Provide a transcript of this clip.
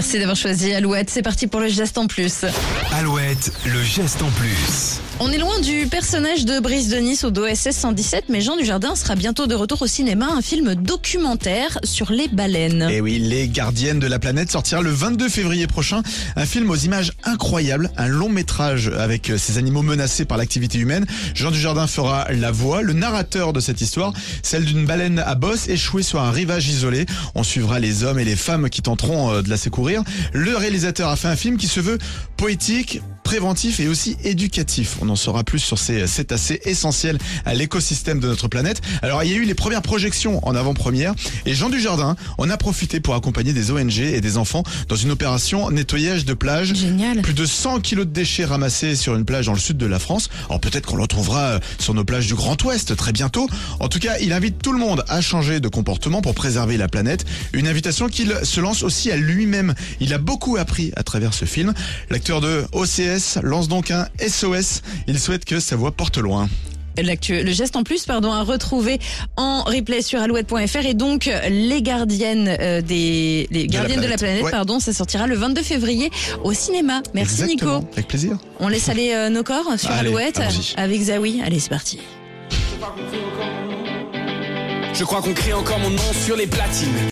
Merci d'avoir choisi Alouette. C'est parti pour le geste en plus. Alouette, le geste en plus. On est loin du personnage de Brice de Nice au d'OSS 117, mais Jean Dujardin sera bientôt de retour au cinéma, un film documentaire sur les baleines. Et oui, Les Gardiennes de la planète sortira le 22 février prochain. Un film aux images incroyables, un long métrage avec ces animaux menacés par l'activité humaine. Jean Dujardin fera la voix, le narrateur de cette histoire, celle d'une baleine à bosse échouée sur un rivage isolé. On suivra les hommes et les femmes qui tenteront euh, de la secourir. Le réalisateur a fait un film qui se veut poétique, dedik. Préventif et aussi éducatif. On en saura plus sur ces cétacés essentiels à l'écosystème de notre planète. Alors il y a eu les premières projections en avant-première et Jean Dujardin en a profité pour accompagner des ONG et des enfants dans une opération nettoyage de plage. Génial. Plus de 100 kilos de déchets ramassés sur une plage dans le sud de la France. Alors peut-être qu'on le retrouvera euh, sur nos plages du Grand Ouest très bientôt. En tout cas, il invite tout le monde à changer de comportement pour préserver la planète. Une invitation qu'il se lance aussi à lui-même. Il a beaucoup appris à travers ce film. L'acteur de OCS lance donc un SOS. Il souhaite que sa voix porte loin. Le geste en plus, pardon, à retrouver en replay sur alouette.fr et donc les gardiennes euh, des les gardiennes de la planète. planète, Ouais. pardon, ça sortira le 22 février au cinéma. Merci Exactement. Nico. Avec plaisir. On laisse aller euh, nos corps sur Allez, Alouette avec Zawi. Allez, c'est parti. Je crois qu'on crie encore mon nom sur les platines.